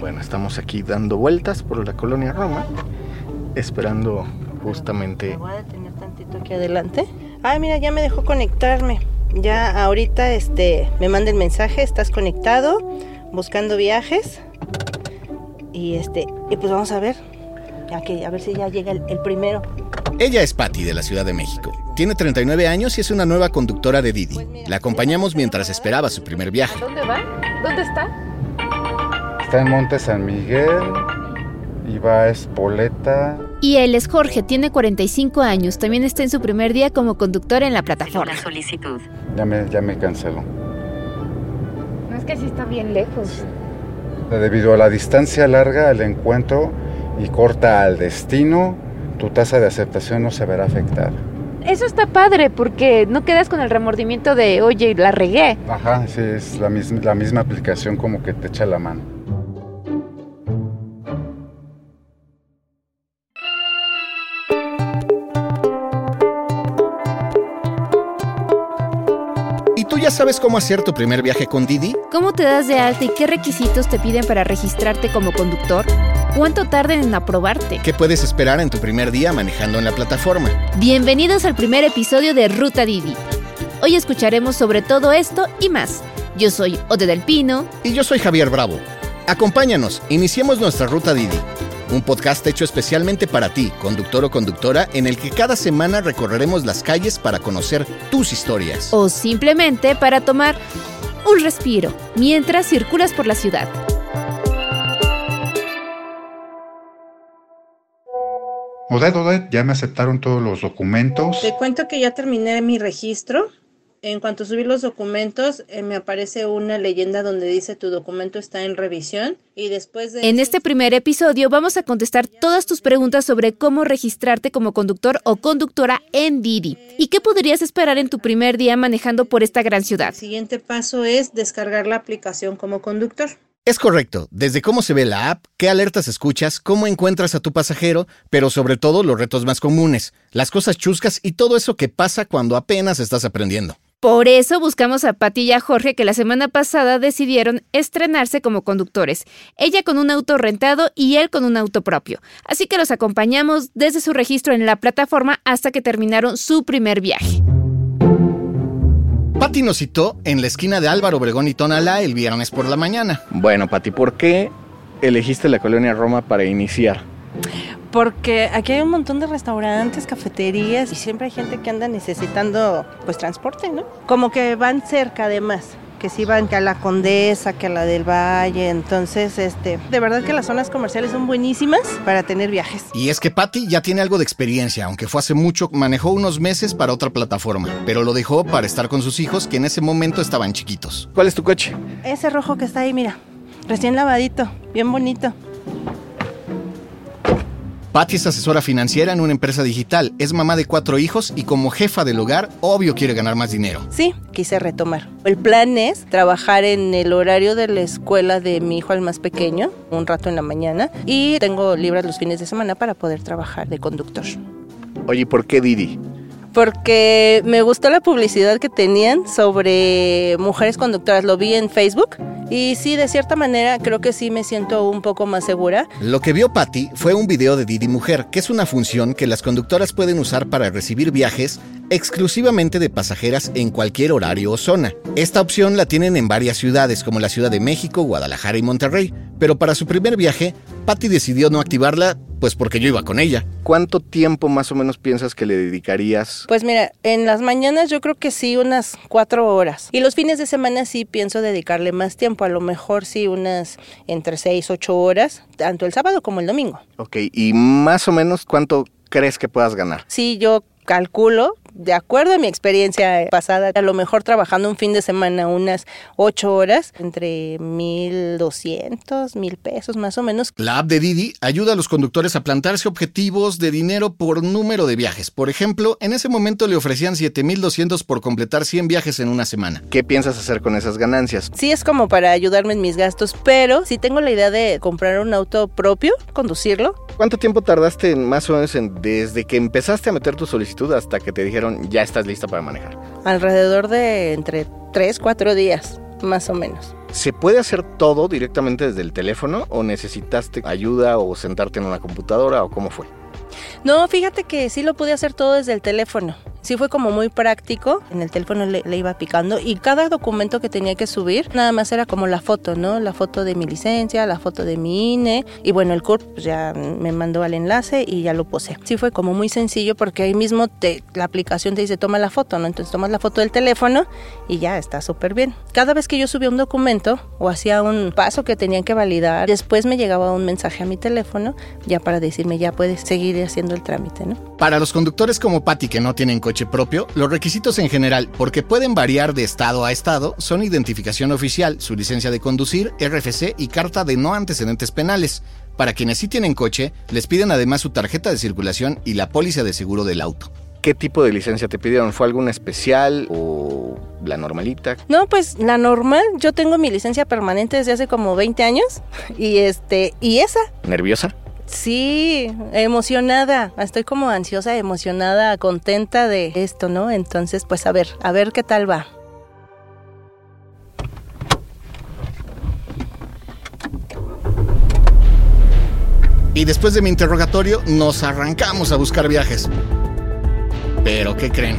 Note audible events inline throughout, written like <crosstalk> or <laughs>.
Bueno, estamos aquí dando vueltas por la colonia Roma, esperando justamente... Voy a detener tantito aquí adelante. Ay, mira, ya me dejó conectarme. Ya ahorita este, me manda el mensaje, estás conectado, buscando viajes. Y este, y pues vamos a ver. Ya que, a ver si ya llega el, el primero. Ella es Patty de la Ciudad de México. Tiene 39 años y es una nueva conductora de Didi. La acompañamos mientras esperaba su primer viaje. ¿Dónde va? ¿Dónde está? Está en Monte San Miguel y va a Espoleta. Y él es Jorge, tiene 45 años. También está en su primer día como conductor en la plataforma. solicitud. Ya me, ya me canceló. No es que sí está bien lejos. Debido a la distancia larga al encuentro y corta al destino, tu tasa de aceptación no se verá afectada. Eso está padre porque no quedas con el remordimiento de, oye, la regué. Ajá, sí, es la misma, la misma aplicación como que te echa la mano. ¿Y tú ya sabes cómo hacer tu primer viaje con Didi? ¿Cómo te das de alta y qué requisitos te piden para registrarte como conductor? ¿Cuánto tardan en aprobarte? ¿Qué puedes esperar en tu primer día manejando en la plataforma? Bienvenidos al primer episodio de Ruta Didi. Hoy escucharemos sobre todo esto y más. Yo soy Ode del Pino. Y yo soy Javier Bravo. Acompáñanos, iniciemos nuestra ruta Didi. Un podcast hecho especialmente para ti, conductor o conductora, en el que cada semana recorreremos las calles para conocer tus historias. O simplemente para tomar un respiro mientras circulas por la ciudad. Odette, Odette, ya me aceptaron todos los documentos. Te cuento que ya terminé mi registro. En cuanto subí los documentos, eh, me aparece una leyenda donde dice tu documento está en revisión. Y después de. En este primer episodio vamos a contestar todas tus preguntas sobre cómo registrarte como conductor o conductora en Didi y qué podrías esperar en tu primer día manejando por esta gran ciudad. El siguiente paso es descargar la aplicación como conductor. Es correcto, desde cómo se ve la app, qué alertas escuchas, cómo encuentras a tu pasajero, pero sobre todo los retos más comunes, las cosas chuscas y todo eso que pasa cuando apenas estás aprendiendo. Por eso buscamos a Pati y a Jorge que la semana pasada decidieron estrenarse como conductores, ella con un auto rentado y él con un auto propio. Así que los acompañamos desde su registro en la plataforma hasta que terminaron su primer viaje. Patty nos citó en la esquina de Álvaro Obregón y Tonalá el viernes por la mañana. Bueno, Pati, ¿por qué elegiste la colonia Roma para iniciar? Porque aquí hay un montón de restaurantes, cafeterías y siempre hay gente que anda necesitando pues transporte, ¿no? Como que van cerca además, que sí van que a la Condesa, que a la del Valle, entonces este, de verdad que las zonas comerciales son buenísimas para tener viajes. Y es que Patty ya tiene algo de experiencia, aunque fue hace mucho, manejó unos meses para otra plataforma, pero lo dejó para estar con sus hijos que en ese momento estaban chiquitos. ¿Cuál es tu coche? Ese rojo que está ahí, mira, recién lavadito, bien bonito. Patty es asesora financiera en una empresa digital, es mamá de cuatro hijos y como jefa del hogar, obvio quiere ganar más dinero. Sí, quise retomar. El plan es trabajar en el horario de la escuela de mi hijo el más pequeño, un rato en la mañana, y tengo libres los fines de semana para poder trabajar de conductor. Oye, ¿por qué Didi? Porque me gustó la publicidad que tenían sobre mujeres conductoras, lo vi en Facebook y sí, de cierta manera creo que sí me siento un poco más segura. Lo que vio Patty fue un video de Didi Mujer, que es una función que las conductoras pueden usar para recibir viajes exclusivamente de pasajeras en cualquier horario o zona. Esta opción la tienen en varias ciudades como la Ciudad de México, Guadalajara y Monterrey, pero para su primer viaje, Patty decidió no activarla, pues porque yo iba con ella. ¿Cuánto tiempo más o menos piensas que le dedicarías? Pues mira, en las mañanas yo creo que sí, unas cuatro horas. Y los fines de semana sí pienso dedicarle más tiempo, a lo mejor sí unas entre seis, ocho horas, tanto el sábado como el domingo. Ok, y más o menos cuánto crees que puedas ganar? Sí, yo calculo, de acuerdo a mi experiencia pasada, a lo mejor trabajando un fin de semana unas ocho horas, entre mil doscientos, mil pesos más o menos. La app de Didi ayuda a los conductores a plantarse objetivos de dinero por número de viajes. Por ejemplo, en ese momento le ofrecían 7200 por completar 100 viajes en una semana. ¿Qué piensas hacer con esas ganancias? Sí es como para ayudarme en mis gastos, pero si tengo la idea de comprar un auto propio, conducirlo, ¿Cuánto tiempo tardaste en, más o menos en- desde que empezaste a meter tu solicitud hasta que te dijeron ya estás lista para manejar? alrededor de entre tres, cuatro días. más o menos. ¿Se puede hacer todo directamente desde el teléfono o necesitaste ayuda o sentarte en una computadora o cómo fue? No, fíjate que sí lo pude hacer todo desde el teléfono. Sí fue como muy práctico, en el teléfono le, iba picando y cada documento que tenía que subir, nada más era como la foto, ¿no? La foto de mi licencia, la foto de mi INE y bueno, el CURP pues ya me mandó al enlace y ya lo puse. Sí fue como muy sencillo porque ahí mismo te, la aplicación te dice toma la foto, ¿no? Entonces tomas la foto del teléfono y ya está súper bien. Cada vez que yo subía un documento o hacía un paso que tenían que validar, después me llegaba un mensaje a mi teléfono ya para decirme ya puedes seguir haciendo el trámite, ¿no? Para los conductores como Patty que no tienen coche propio, los requisitos en general, porque pueden variar de estado a estado, son identificación oficial, su licencia de conducir, RFC y carta de no antecedentes penales. Para quienes sí tienen coche, les piden además su tarjeta de circulación y la póliza de seguro del auto. ¿Qué tipo de licencia te pidieron? ¿Fue alguna especial o la normalita? No, pues la normal. Yo tengo mi licencia permanente desde hace como 20 años y este y esa. ¿Nerviosa? Sí, emocionada. Estoy como ansiosa, emocionada, contenta de esto, ¿no? Entonces, pues a ver, a ver qué tal va. Y después de mi interrogatorio, nos arrancamos a buscar viajes. Pero, ¿qué creen?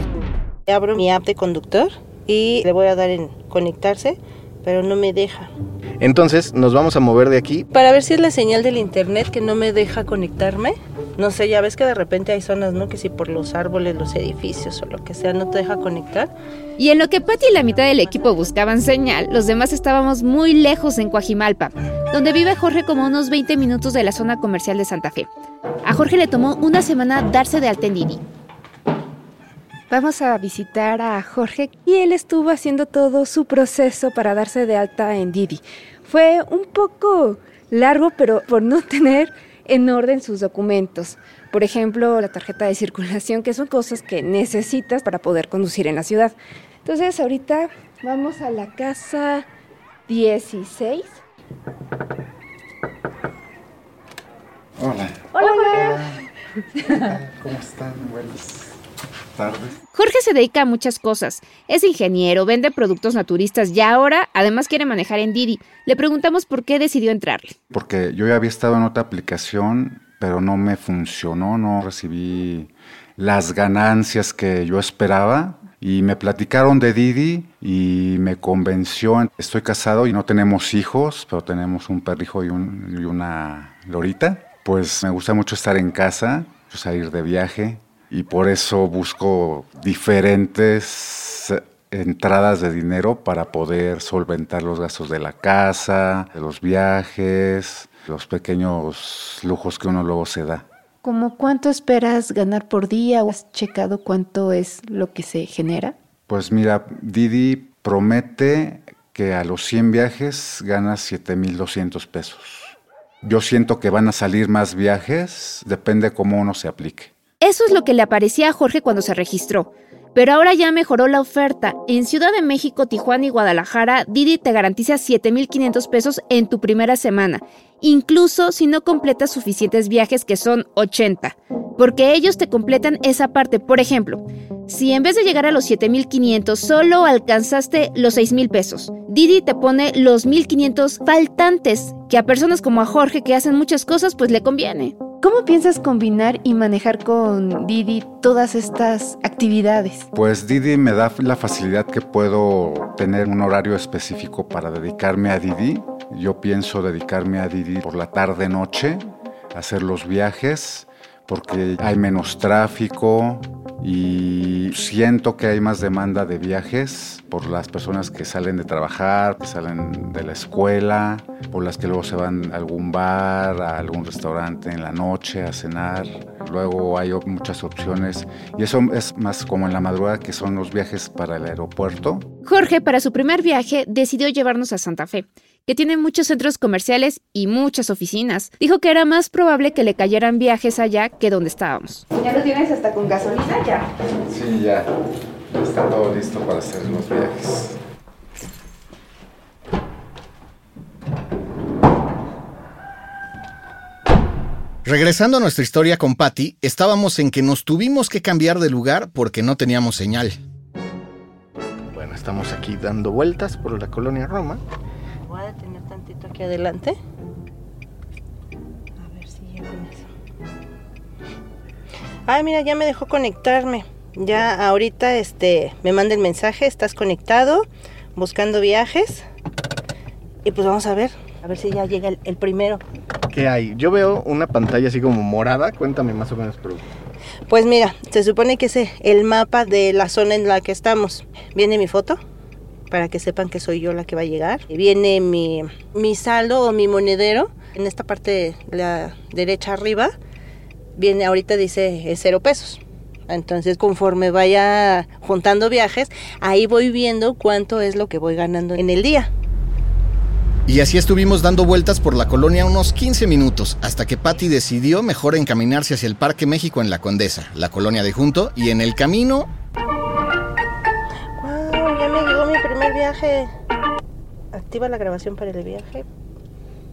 Abro mi app de conductor y le voy a dar en conectarse, pero no me deja. Entonces nos vamos a mover de aquí. Para ver si es la señal del internet que no me deja conectarme. No sé, ya ves que de repente hay zonas, ¿no? Que si por los árboles, los edificios o lo que sea no te deja conectar. Y en lo que Patty y la mitad del equipo buscaban señal, los demás estábamos muy lejos en Coajimalpa, donde vive Jorge como unos 20 minutos de la zona comercial de Santa Fe. A Jorge le tomó una semana darse de alta en Didi. Vamos a visitar a Jorge y él estuvo haciendo todo su proceso para darse de alta en Didi. Fue un poco largo, pero por no <laughs> tener en orden sus documentos. Por ejemplo, la tarjeta de circulación, que son cosas que necesitas para poder conducir en la ciudad. Entonces, ahorita vamos a la casa 16. Hola. Hola, Hola. ¿Cómo están? Buenas tardes. Jorge se dedica a muchas cosas. Es ingeniero, vende productos naturistas y ahora además quiere manejar en Didi. Le preguntamos por qué decidió entrarle. Porque yo ya había estado en otra aplicación, pero no me funcionó, no recibí las ganancias que yo esperaba. Y me platicaron de Didi y me convenció. Estoy casado y no tenemos hijos, pero tenemos un perrijo y, un, y una lorita. Pues me gusta mucho estar en casa, salir de viaje y por eso busco diferentes entradas de dinero para poder solventar los gastos de la casa, de los viajes, los pequeños lujos que uno luego se da. ¿Cómo cuánto esperas ganar por día o has checado cuánto es lo que se genera? Pues mira, Didi promete que a los 100 viajes ganas 7,200 pesos. Yo siento que van a salir más viajes, depende cómo uno se aplique. Eso es lo que le aparecía a Jorge cuando se registró. Pero ahora ya mejoró la oferta. En Ciudad de México, Tijuana y Guadalajara, Didi te garantiza 7.500 pesos en tu primera semana, incluso si no completas suficientes viajes que son 80, porque ellos te completan esa parte. Por ejemplo, si en vez de llegar a los 7.500 solo alcanzaste los 6.000 pesos, Didi te pone los 1.500 faltantes, que a personas como a Jorge que hacen muchas cosas pues le conviene. ¿Cómo piensas combinar y manejar con Didi todas estas actividades? Pues Didi me da la facilidad que puedo tener un horario específico para dedicarme a Didi. Yo pienso dedicarme a Didi por la tarde-noche, hacer los viajes, porque hay menos tráfico y siento que hay más demanda de viajes por las personas que salen de trabajar, que salen de la escuela, por las que luego se van a algún bar, a algún restaurante en la noche a cenar. Luego hay muchas opciones y eso es más como en la madrugada que son los viajes para el aeropuerto. Jorge para su primer viaje decidió llevarnos a Santa Fe que tiene muchos centros comerciales y muchas oficinas. Dijo que era más probable que le cayeran viajes allá que donde estábamos. ¿Ya lo tienes hasta con gasolina ya? Sí, ya. Está todo listo para hacer los viajes. Regresando a nuestra historia con Patty, estábamos en que nos tuvimos que cambiar de lugar porque no teníamos señal estamos aquí dando vueltas por la colonia Roma. Voy a detener tantito aquí adelante. A ver si llego en eso. Ay, mira, ya me dejó conectarme. Ya ahorita este me manda el mensaje, estás conectado, buscando viajes. Y pues vamos a ver, a ver si ya llega el, el primero. ¿Qué hay? Yo veo una pantalla así como morada. Cuéntame más o menos, pero Pues mira, se supone que es el mapa de la zona en la que estamos. Viene mi foto para que sepan que soy yo la que va a llegar. Viene mi, mi saldo o mi monedero. En esta parte de la derecha arriba, viene ahorita dice cero pesos. Entonces conforme vaya juntando viajes, ahí voy viendo cuánto es lo que voy ganando en el día. Y así estuvimos dando vueltas por la colonia unos 15 minutos, hasta que Patty decidió mejor encaminarse hacia el Parque México en la Condesa, la colonia de Junto, y en el camino viaje. Activa la grabación para el viaje.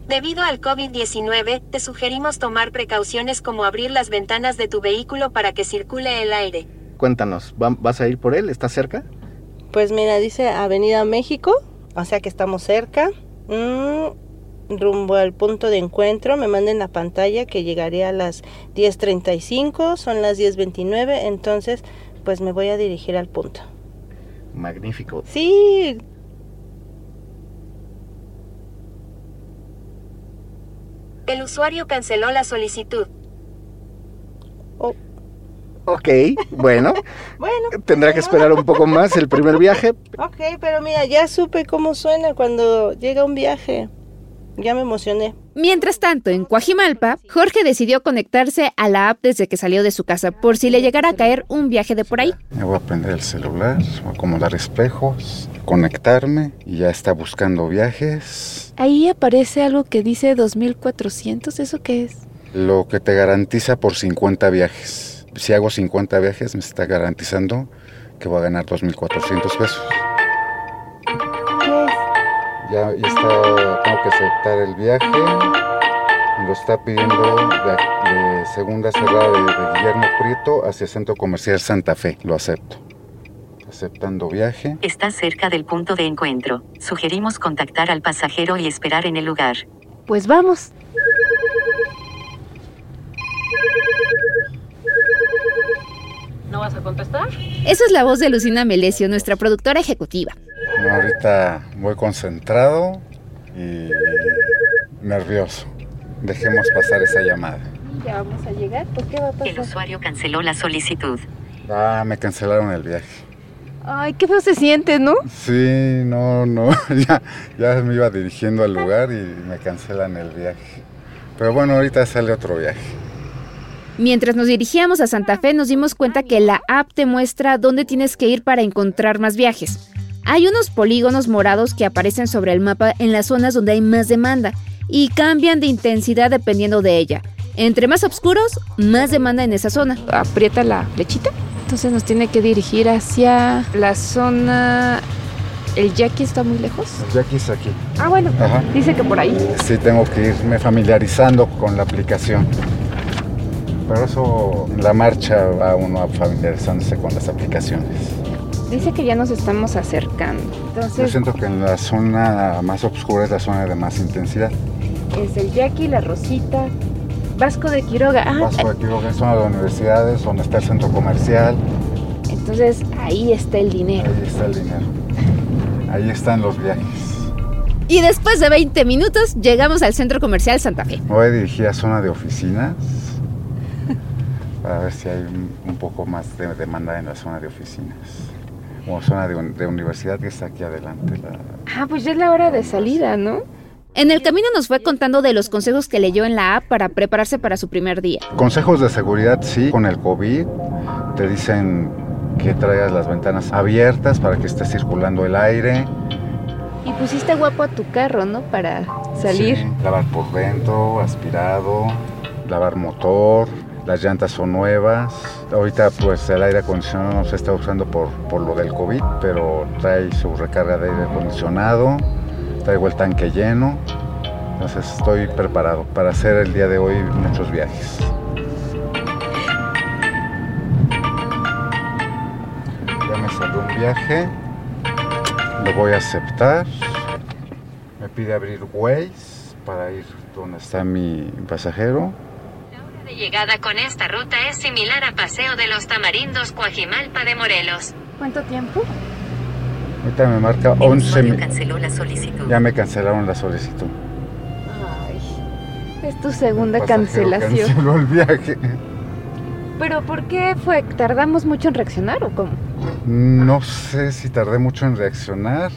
Debido al COVID-19, te sugerimos tomar precauciones como abrir las ventanas de tu vehículo para que circule el aire. cuéntanos, ¿va- ¿vas a ir por él? ¿Estás cerca? Pues mira, dice Avenida México, o sea que estamos cerca. Mm, rumbo al punto de encuentro, me manden la pantalla que llegaré a las 10.35, son las 10.29, entonces pues me voy a dirigir al punto. Magnífico. Sí, El usuario canceló la solicitud. oh, Ok, bueno, <laughs> bueno. tendrá que esperar un poco más el primer viaje. Ok, pero mira, ya supe cómo suena cuando llega un viaje. Ya me emocioné. Mientras tanto, en Coajimalpa, Jorge decidió conectarse a la app desde que salió de su casa por si le llegara a caer un viaje de por ahí. Me voy a prender el celular, voy a acomodar espejos, conectarme y ya está buscando viajes. Ahí aparece algo que dice 2400, ¿eso qué es? Lo que te garantiza por 50 viajes. Si hago 50 viajes, me está garantizando que voy a ganar 2.400 pesos. Ya, está, tengo que aceptar el viaje. Lo está pidiendo de, de segunda cerrada de, de Guillermo Prieto hacia Centro Comercial Santa Fe. Lo acepto. Aceptando viaje. Está cerca del punto de encuentro. Sugerimos contactar al pasajero y esperar en el lugar. Pues vamos. ¿No vas a contestar? Esa es la voz de Lucina Melesio, nuestra productora ejecutiva. No, ahorita voy concentrado y nervioso. Dejemos pasar esa llamada. Ya vamos a llegar, ¿por qué va a El pasar? usuario canceló la solicitud. Ah, me cancelaron el viaje. Ay, qué feo se siente, ¿no? Sí, no, no. <laughs> Ya, ya me iba dirigiendo al lugar y me cancelan el viaje. Pero bueno, ahorita sale otro viaje. Mientras nos dirigíamos a Santa Fe, nos dimos cuenta que la app te muestra dónde tienes que ir para encontrar más viajes. Hay unos polígonos morados que aparecen sobre el mapa en las zonas donde hay más demanda y cambian de intensidad dependiendo de ella. Entre más oscuros, más demanda en esa zona. Aprieta la flechita. Entonces nos tiene que dirigir hacia la zona... ¿El Jackie está muy lejos? Ya quise aquí. Ah, bueno, Ajá. dice que por ahí. Sí, tengo que irme familiarizando con la aplicación. Pero eso, en la marcha va uno familiarizándose con las aplicaciones. Dice que ya nos estamos acercando. Yo Entonces siento que en la zona más oscura es la zona de más intensidad. es el Jackie, la Rosita, Vasco de Quiroga. Ah, Vasco de Quiroga es zona de universidades, donde está el centro comercial. entonces ahí está el dinero. Ahí está el dinero. Ahí están los viajes. Y después de 20 minutos, llegamos al centro comercial Santa Fe. Me voy a dirigir a zona de oficinas para ver si hay un, un poco más de demanda en la zona de oficinas. O zona de, un- de universidad que está aquí adelante. la- Ah, pues ya es la hora de salida, ¿no? En el camino nos fue contando de los consejos que leyó en la app para prepararse para su primer día. Consejos de seguridad, sí, con el COVID. Te dicen que traigas las ventanas abiertas para que esté circulando el aire. Y pusiste guapo a tu carro, ¿no? Para salir. Sí, lavar por dentro, aspirado, lavar motor. Las llantas son nuevas. Ahorita pues el aire acondicionado no se está usando por, por lo del COVID, pero trae su recarga de aire acondicionado. Traigo el tanque lleno. Entonces estoy preparado para hacer el día de hoy muchos viajes. Ya me salió un viaje. Lo voy a aceptar. Me pide abrir Waze para ir donde está mi pasajero. La llegada con esta ruta es similar a Paseo de los Tamarindos Coajimalpa de Morelos. ¿Cuánto tiempo? Ahorita me marca El 11 usuario mi- canceló la solicitud. Ya me cancelaron la solicitud. Ay, es tu segunda cancelación. Canceló el viaje. ¿Pero por qué fue? ¿Tardamos mucho en reaccionar o cómo? No sé si tardé mucho en reaccionar.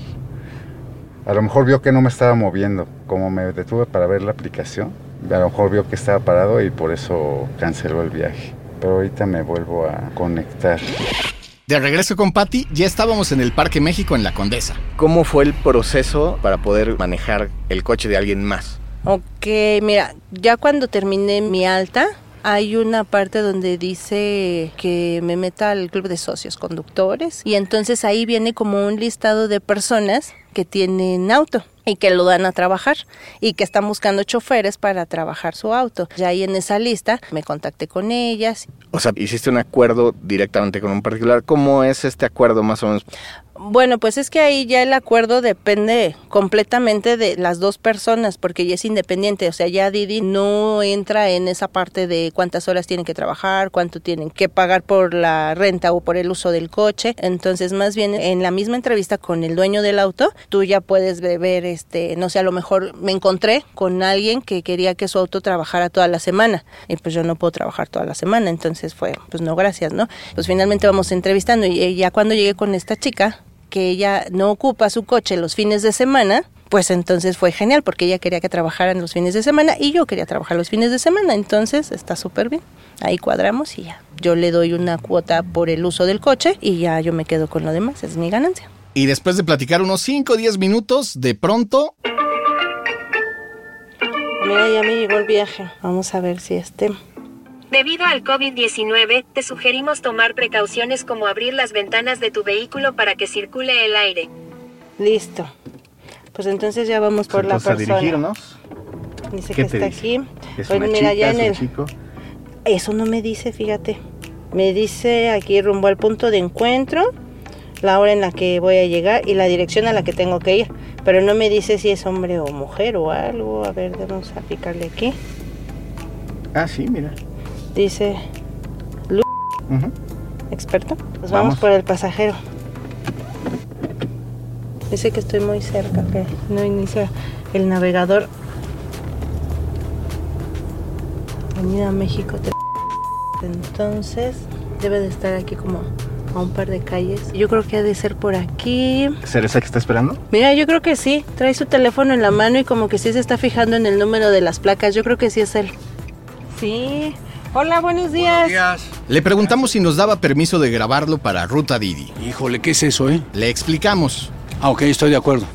A lo mejor vio que no me estaba moviendo. Como me detuve para ver la aplicación, a lo mejor vio que estaba parado y por eso canceló el viaje. Pero ahorita me vuelvo a conectar. De regreso con Patty, ya estábamos en el Parque México en La Condesa. ¿Cómo fue el proceso para poder manejar el coche de alguien más? Ok, mira, ya cuando terminé mi alta, hay una parte donde dice que me meta al club de socios conductores y entonces ahí viene como un listado de personas que tienen auto y que lo dan a trabajar y que están buscando choferes para trabajar su auto. Ya ahí en esa lista me contacté con ellas. O sea, hiciste un acuerdo directamente con un particular. ¿Cómo es este acuerdo más o menos? Bueno, pues es que ahí ya el acuerdo depende completamente de las dos personas, porque ya es independiente, o sea, ya Didi no entra en esa parte de cuántas horas tienen que trabajar, cuánto tienen que pagar por la renta o por el uso del coche. Entonces, más bien en la misma entrevista con el dueño del auto, tú ya puedes ve- ver, este, no sé, a lo mejor me encontré con alguien que quería que su auto trabajara toda la semana, y pues yo no puedo trabajar toda la semana, entonces fue, pues no, gracias, ¿no? Pues finalmente vamos entrevistando y eh, ya cuando llegué con esta chica, que ella no ocupa su coche los fines de semana, pues entonces fue genial porque ella quería que trabajaran los fines de semana y yo quería trabajar los fines de semana, entonces está súper bien. Ahí cuadramos y ya. Yo le doy una cuota por el uso del coche y ya yo me quedo con lo demás, es mi ganancia. Y después de platicar unos 5 o 10 minutos, de pronto, Mira, ya me llegó el viaje. Vamos a ver si este... Debido al COVID-19, te sugerimos tomar precauciones como abrir las ventanas de tu vehículo para que circule el aire. Listo. Pues entonces ya vamos por la Entonces, a persona. dirigirnos. Dice ¿Qué que te está dice? aquí. Es Pues una mira, chica, ya es en un el... chico. Eso no me dice, fíjate. Me dice aquí rumbo al punto de encuentro, la hora en la que voy a llegar y la dirección a la que tengo que ir. Pero no me dice si es hombre o mujer o algo. A ver, vamos a picarle aquí. Ah, sí, mira. Dice Ujú. experto. Pues vamos, Vamos. por el pasajero. Dice que estoy muy cerca, que no inicia el navegador. Avenida México. te- Entonces debe de estar aquí como a un par de calles. Yo creo que ha de ser por aquí. ¿Será esa que está esperando? Mira, yo creo que sí. Trae su teléfono en la mano y como que sí se está fijando en el número de las placas. Yo creo que sí es él. Sí. Hola, buenos días. le preguntamos si nos daba permiso de grabarlo para Ruta Didi. Híjole, ¿qué es eso, eh? Le explicamos. Ah, ok, estoy de acuerdo.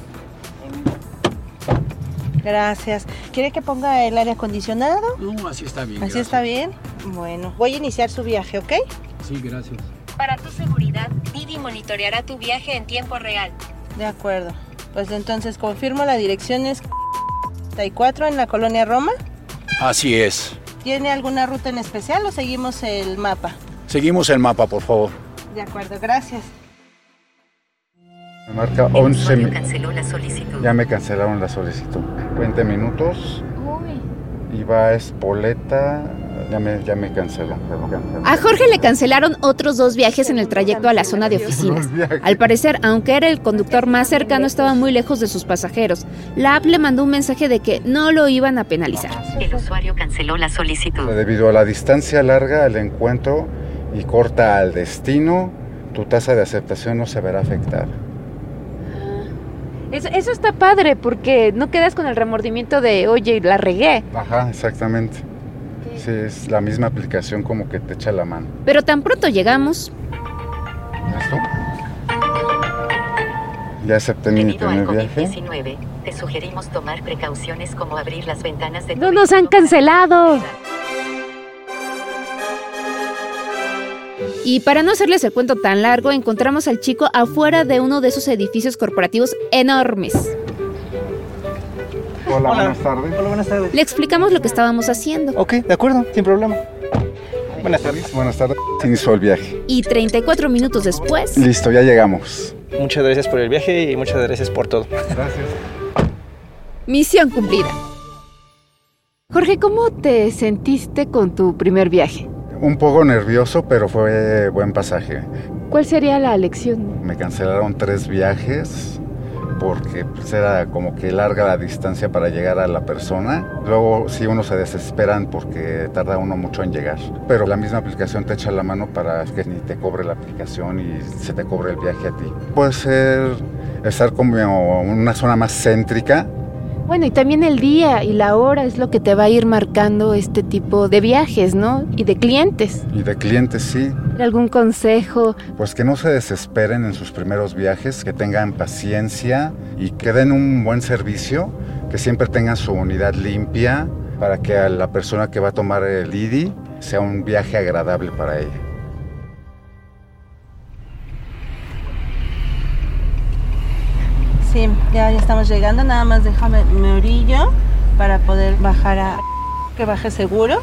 Gracias. ¿Quiere que ponga el aire acondicionado? No, así está bien. ¿Así está bien? Bueno, voy a iniciar su viaje, ¿ok? Sí, gracias. Para tu seguridad, Didi monitoreará tu viaje en tiempo real. De acuerdo. Pues entonces confirmo la dirección es 34 en la colonia Roma. Así es. ¿Tiene alguna ruta en especial o seguimos el mapa? Seguimos el mapa, por favor. De acuerdo, gracias. Me marca El 11 usuario mi- canceló la solicitud. Ya me cancelaron la solicitud. 20 minutos Uy. y va a Espoleta. Ya me, ya me. A Jorge le cancelaron otros dos viajes en el trayecto a la zona de oficinas. Al parecer, aunque era el conductor más cercano, estaba muy lejos de sus pasajeros. La app le mandó un mensaje de que no lo iban a penalizar. El usuario canceló la solicitud. Debido a la distancia larga al encuentro y corta al destino, tu tasa de aceptación no se verá afectada. Eso, eso está padre porque no quedas con el remordimiento de, oye, la regué. Ajá, exactamente. Sí, es la misma aplicación como que te echa la mano. Pero tan pronto llegamos, ¿Listo? Ya acepté mi primer viaje. COVID-19, te sugerimos tomar precauciones como abrir las ventanas de tu No nos han cancelado. y para no hacerles el cuento tan largo, encontramos al chico afuera de uno de esos edificios corporativos enormes. Hola, buenas tardes. Hola, buenas tardes. Le explicamos lo que estábamos haciendo. Ok, de acuerdo, sin problema. Buenas tardes. Buenas tardes. Se inició el viaje. Y 34 minutos después, Listo, ya llegamos. Muchas gracias por el viaje y muchas gracias por todo. Gracias. Misión cumplida. Jorge, ¿cómo te sentiste con tu primer viaje? Un poco nervioso, pero fue buen pasaje. ¿Cuál sería la lección? Me cancelaron tres viajes porque pues, era como que larga la distancia para llegar a la persona. Luego sí uno se desesperan porque tarda uno mucho en llegar. Pero la misma aplicación te echa la mano para que ni te cobre la aplicación y se te cobre el viaje a ti. Puede ser estar como una zona más céntrica Bueno, y también el día y la hora es lo que te va a ir marcando este tipo de viajes, ¿no? Y de clientes. y de clientes sí. ¿Algún consejo? Pues que no se desesperen en sus primeros viajes, que tengan paciencia y que den un buen servicio, que siempre tengan su unidad limpia para que a la persona que va a tomar el Didi sea un viaje agradable para ella. Sí, ya, ya estamos llegando, nada más déjame me orillo para poder bajar a que baje seguro.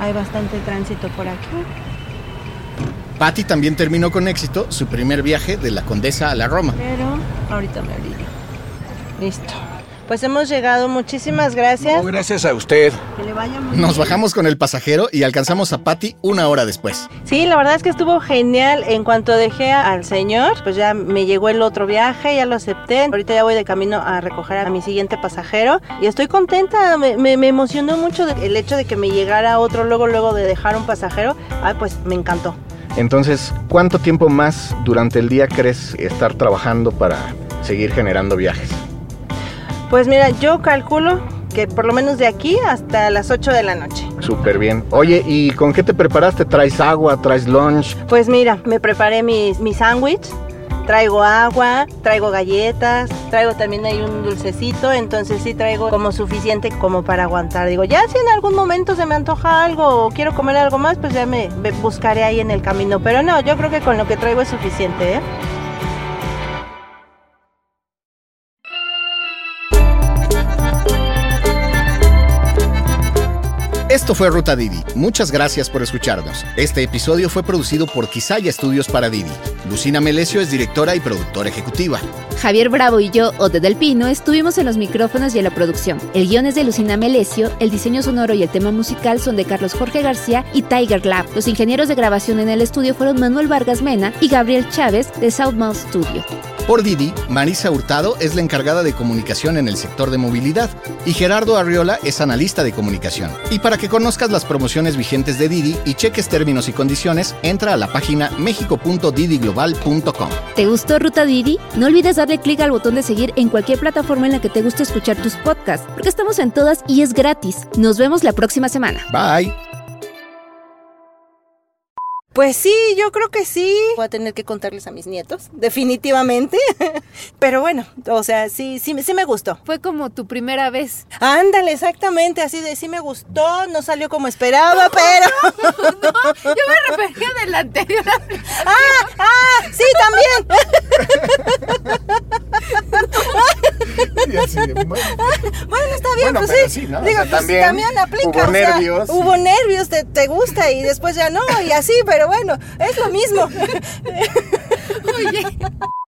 Hay bastante tránsito por aquí. Patty también terminó con éxito su primer viaje de la Condesa a la Roma. Pero ahorita me orillo. Listo. Pues hemos llegado, muchísimas gracias. No, gracias a usted. Que le vaya muy Nos bien. bajamos con el pasajero y alcanzamos a Patty una hora después. Sí, la verdad es que estuvo genial. En cuanto dejé al señor, pues ya me llegó el otro viaje, ya lo acepté. Ahorita ya voy de camino a recoger a mi siguiente pasajero y estoy contenta. Me, me- me emocionó mucho el hecho de que me llegara otro luego, luego de dejar un pasajero. Ay, pues me encantó. Entonces, ¿cuánto tiempo más durante el día crees estar trabajando para seguir generando viajes? Pues mira, yo calculo que por lo menos de aquí hasta las 8 de la noche. Súper bien. Oye, ¿y con qué te preparaste? ¿Traes agua? ¿Traes lunch? Pues mira, me preparé mi, mi sándwich, traigo agua, traigo galletas, traigo también ahí un dulcecito, entonces sí traigo como suficiente como para aguantar. Digo, ya si en algún momento se me antoja algo o quiero comer algo más, pues ya me, me buscaré ahí en el camino. Pero no, yo creo que con lo que traigo es suficiente, ¿eh? Esto fue Ruta Didi. Muchas gracias por escucharnos. Este episodio fue producido por Quisaya Estudios para Didi. Lucina Melesio es directora y productora ejecutiva. Javier Bravo y yo, Ode del Pino, estuvimos en los micrófonos y en la producción. El guion es de Lucina Melesio, el diseño sonoro y el tema musical son de Carlos Jorge García y Tiger Lab. Los ingenieros de grabación en el estudio fueron Manuel Vargas Mena y Gabriel Chávez de Southmouth Studio. Por Didi, Marisa Hurtado es la encargada de comunicación en el sector de movilidad y Gerardo Arriola es analista de comunicación. Y para que conozcas las promociones vigentes de Didi y cheques términos y condiciones, entra a la página mexico.didiglobal.com. ¿Te gustó Ruta Didi? No olvides darle clic al botón de seguir en cualquier plataforma en la que te guste escuchar tus podcasts, porque estamos en todas y es gratis. Nos vemos la próxima semana. Bye. Pues sí, yo creo que sí. Voy a tener que contarles a mis nietos, definitivamente. <laughs> Pero bueno, o sea, sí, sí, sí me gustó. Fue como tu primera vez. Ándale, exactamente, así de sí me gustó, no salió como esperaba, <laughs> pero... Yo me refería del anterior. ¡Ah! ¡Ah! ¡Sí, también! Bueno, está bien, Bueno, pues pero sí. sí, ¿no? O Digo, pues también también, aplica. hubo o sea, nervios Hubo nervios, te, te gusta y después ya no, y así, pero bueno, es lo mismo. <laughs>